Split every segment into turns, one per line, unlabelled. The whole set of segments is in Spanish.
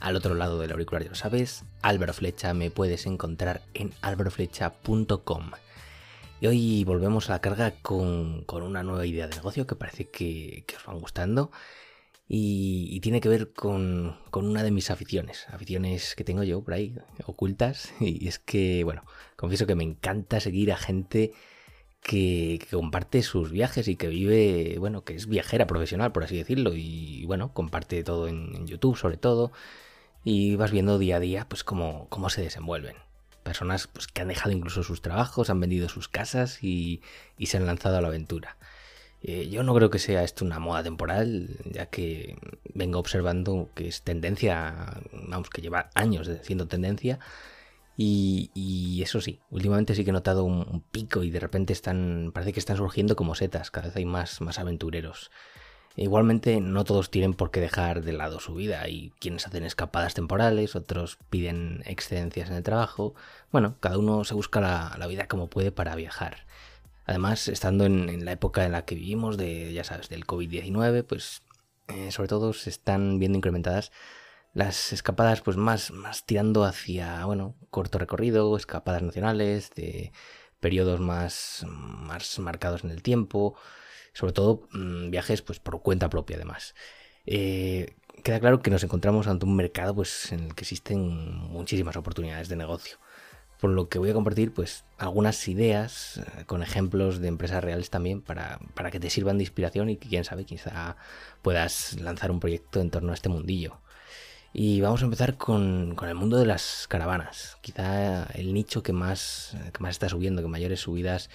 Al otro lado del auricular, ya lo sabes, Álvaro Flecha, me puedes encontrar en álvaroflecha.com. Y hoy volvemos a la carga con, una nueva idea de negocio que parece que, os van gustando y, tiene que ver con, una de mis aficiones, aficiones que tengo yo por ahí ocultas. Y es que, bueno, confieso que me encanta seguir a gente que, comparte sus viajes y que vive, bueno, que es viajera profesional, por así decirlo. Y bueno, comparte todo en, YouTube sobre todo. Y vas viendo día a día, pues, cómo, cómo se desenvuelven personas pues, que han dejado incluso sus trabajos, han vendido sus casas y, y, se han lanzado a la aventura. Eh, yo no creo que sea esto una moda temporal, ya que vengo observando que es tendencia, vamos, que lleva años siendo tendencia. Y, eso sí, últimamente sí que he notado un, pico y de repente están, parece que están surgiendo como setas, cada vez hay más, más aventureros. Igualmente no todos tienen por qué dejar de lado su vida. Hay quienes hacen escapadas temporales, otros piden excedencias en el trabajo. Bueno, cada uno se busca la, la vida como puede para viajar. Además, estando en, la época en la que vivimos, de, ya sabes, del COVID-19, pues eh, sobre todo se están viendo incrementadas las escapadas pues más, más tirando hacia, bueno, corto recorrido, escapadas nacionales, de periodos más, más marcados en el tiempo, sobre todo mm, viajes pues por cuenta propia además. Eh, queda claro que nos encontramos ante un mercado pues en el que existen muchísimas oportunidades de negocio por lo que voy a compartir pues algunas ideas eh, con ejemplos de empresas reales también para, que te sirvan de inspiración y que quién sabe quizá puedas lanzar un proyecto en torno a este mundillo. Y vamos a empezar con, el mundo de las caravanas, quizá el nicho que más, que más está subiendo, que mayores subidas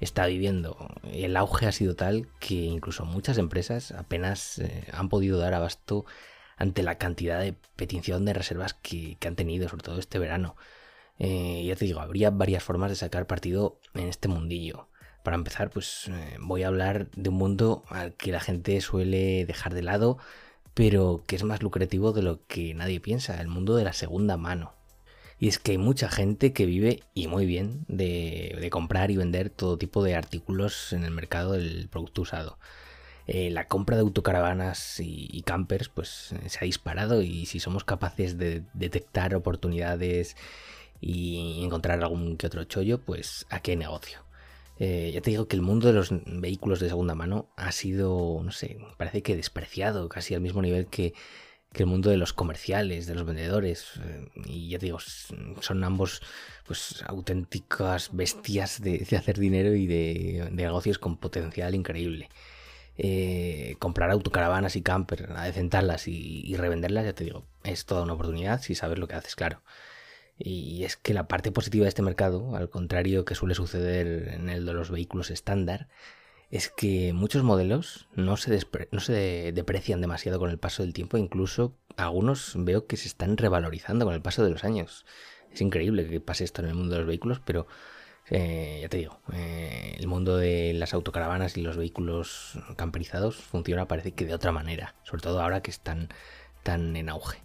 está viviendo. El auge ha sido tal que incluso muchas empresas apenas eh, han podido dar abasto ante la cantidad de petición de reservas que, que han tenido, sobre todo este verano. Eh, ya te digo, habría varias formas de sacar partido en este mundillo. Para empezar, pues eh, voy a hablar de un mundo al que la gente suele dejar de lado, pero que es más lucrativo de lo que nadie piensa, el mundo de la segunda mano. Y es que hay mucha gente que vive, y muy bien, de, comprar y vender todo tipo de artículos en el mercado del producto usado. Eh, la compra de autocaravanas y, campers pues se ha disparado y si somos capaces de detectar oportunidades y encontrar algún que otro chollo, pues a qué negocio. Eh, ya te digo que el mundo de los vehículos de segunda mano ha sido, no sé, parece que despreciado, casi al mismo nivel que, el mundo de los comerciales, de los vendedores. Eh, y ya te digo, son ambos pues auténticas bestias de, hacer dinero y de, negocios con potencial increíble. Eh, comprar autocaravanas y camper, adecentarlas y, y revenderlas, ya te digo, es toda una oportunidad si sabes lo que haces, claro. Y es que la parte positiva de este mercado, al contrario que suele suceder en el de los vehículos estándar, es que muchos modelos no se, no deprecian demasiado con el paso del tiempo, incluso algunos veo que se están revalorizando con el paso de los años. Es increíble que pase esto en el mundo de los vehículos, pero eh, ya te digo, eh, el mundo de las autocaravanas y los vehículos camperizados funciona parece que de otra manera, sobre todo ahora que están tan en auge.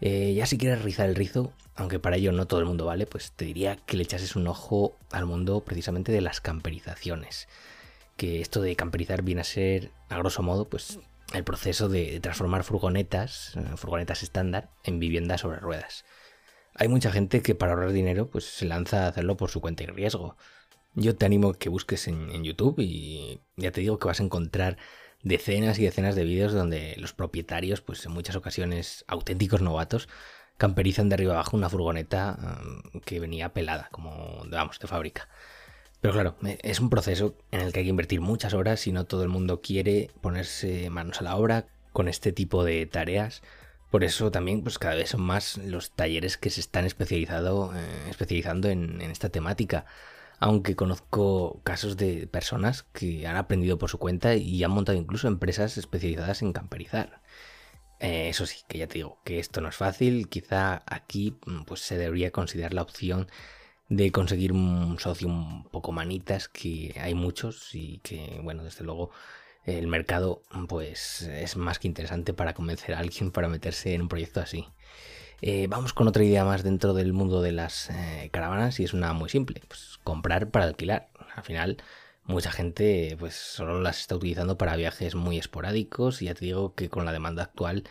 Eh, ya si quieres rizar el rizo, aunque para ello no todo el mundo vale, pues te diría que le echases un ojo al mundo precisamente de las camperizaciones. Que esto de camperizar viene a ser, a grosso modo, pues el proceso de transformar furgonetas, eh, furgonetas estándar, en viviendas sobre ruedas. Hay mucha gente que para ahorrar dinero pues se lanza a hacerlo por su cuenta y riesgo. Yo te animo a que busques en YouTube y ya te digo que vas a encontrar decenas y decenas de vídeos donde los propietarios, pues en muchas ocasiones auténticos novatos, camperizan de arriba abajo una furgoneta um, que venía pelada, como, de fábrica. Pero claro, e, es un proceso en el que hay que invertir muchas horas y no todo el mundo quiere ponerse manos a la obra con este tipo de tareas. Por eso también pues cada vez son más los talleres que se están eh, especializando en esta temática aunque conozco casos de personas que han aprendido por su cuenta y han montado incluso empresas especializadas en camperizar. Eh, eso sí, que ya te digo, que esto no es fácil. Quizá aquí mm, pues se debería considerar la opción de conseguir un socio un poco manitas, que hay muchos y que, bueno, desde luego el mercado pues es más que interesante para convencer a alguien para meterse en un proyecto así. Eh, vamos con otra idea más dentro del mundo de las eh, caravanas y es una muy simple, pues comprar para alquilar. Al final mucha gente pues solo las está utilizando para viajes muy esporádicos y ya te digo que con la demanda actual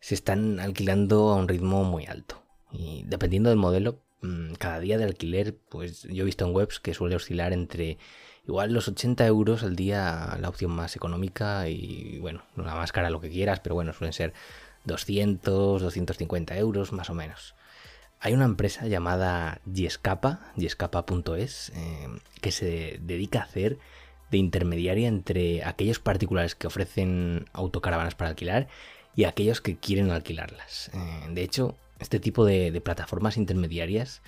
se están alquilando a un ritmo muy alto. Y dependiendo del modelo, mm, cada día de alquiler, pues yo he visto en webs que suele oscilar entre igual los 80 euros al día la opción más económica y bueno, la más cara lo que quieras, pero bueno, suelen ser 200, 250 euros más o menos. Hay una empresa llamada Giescapa, giescapa.es, eh, que se dedica a hacer de intermediaria entre aquellos particulares que ofrecen autocaravanas para alquilar y aquellos que quieren alquilarlas. Eh, de hecho, este tipo de, plataformas intermediarias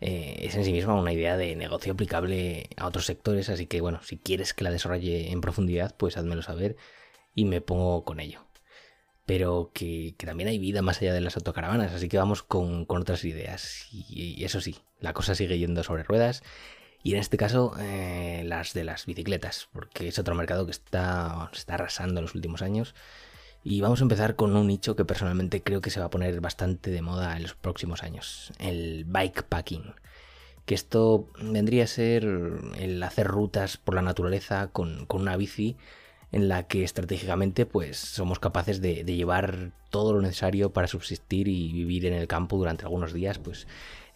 eh, es en sí misma una idea de negocio aplicable a otros sectores, así que bueno, si quieres que la desarrolle en profundidad, pues házmelo saber y me pongo con ello pero que, también hay vida más allá de las autocaravanas, así que vamos con, otras ideas. Y, eso sí, la cosa sigue yendo sobre ruedas, y en este caso eh, las de las bicicletas, porque es otro mercado que está, está arrasando en los últimos años. Y vamos a empezar con un nicho que personalmente creo que se va a poner bastante de moda en los próximos años, el bikepacking. Que esto vendría a ser el hacer rutas por la naturaleza con, con una bici en la que estratégicamente pues somos capaces de, llevar todo lo necesario para subsistir y vivir en el campo durante algunos días pues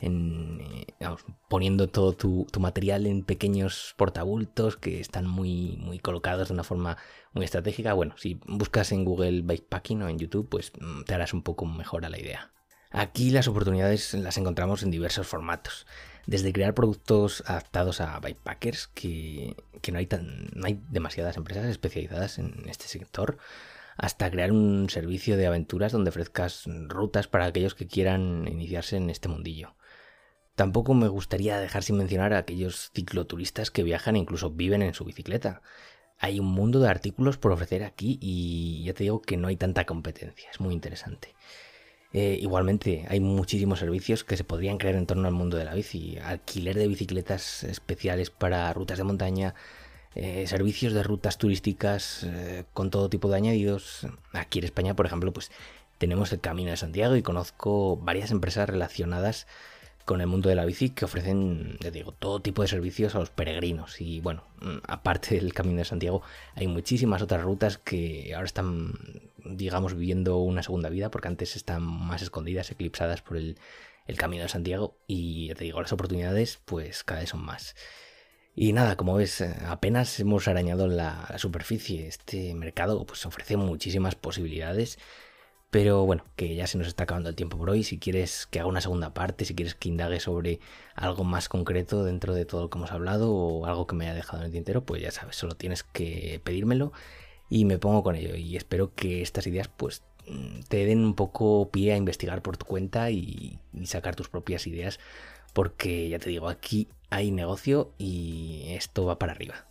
en, eh, poniendo todo tu, material en pequeños portabultos que están muy, muy colocados de una forma muy estratégica. Bueno, si buscas en Google Bikepacking o en YouTube, pues mm, te harás un poco mejor a la idea. Aquí las oportunidades las encontramos en diversos formatos desde crear productos adaptados a bikepackers, que, no, hay tan, no hay demasiadas empresas especializadas en este sector, hasta crear un servicio de aventuras donde ofrezcas rutas para aquellos que quieran iniciarse en este mundillo. Tampoco me gustaría dejar sin mencionar a aquellos cicloturistas que viajan e incluso viven en su bicicleta. Hay un mundo de artículos por ofrecer aquí y ya te digo que no hay tanta competencia, es muy interesante. Eh, igualmente, hay muchísimos servicios que se podrían crear en torno al mundo de la bici. Alquiler de bicicletas especiales para rutas de montaña, eh, servicios de rutas turísticas eh, con todo tipo de añadidos. Aquí en España, por ejemplo, pues tenemos el Camino de Santiago y conozco varias empresas relacionadas con el mundo de la bici que ofrecen, digo, todo tipo de servicios a los peregrinos. Y bueno, mm, aparte del Camino de Santiago, hay muchísimas otras rutas que ahora están digamos, viviendo una segunda vida, porque antes están más escondidas, eclipsadas por el, camino de Santiago. Y ya te digo, las oportunidades, pues cada vez son más. Y nada, como ves, eh, apenas hemos arañado la, superficie. Este mercado pues ofrece muchísimas posibilidades. Pero bueno, que ya se nos está acabando el tiempo por hoy. Si quieres que haga una segunda parte, si quieres que indague sobre algo más concreto dentro de todo lo que hemos hablado o algo que me haya dejado en el tintero, pues ya sabes, solo tienes que pedírmelo y me pongo con ello y espero que estas ideas pues te den un poco pie a investigar por tu cuenta y, sacar tus propias ideas porque ya te digo, aquí hay negocio y esto va para arriba.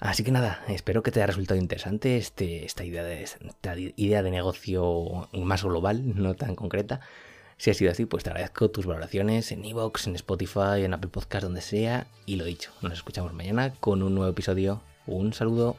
Así que nada, espero que te haya resultado interesante este, esta, idea de, esta idea de negocio más global, no tan concreta. Si ha sido así, pues te agradezco tus valoraciones en Evox, en Spotify, en Apple Podcast, donde sea. Y lo dicho, nos escuchamos mañana con un nuevo episodio. Un saludo.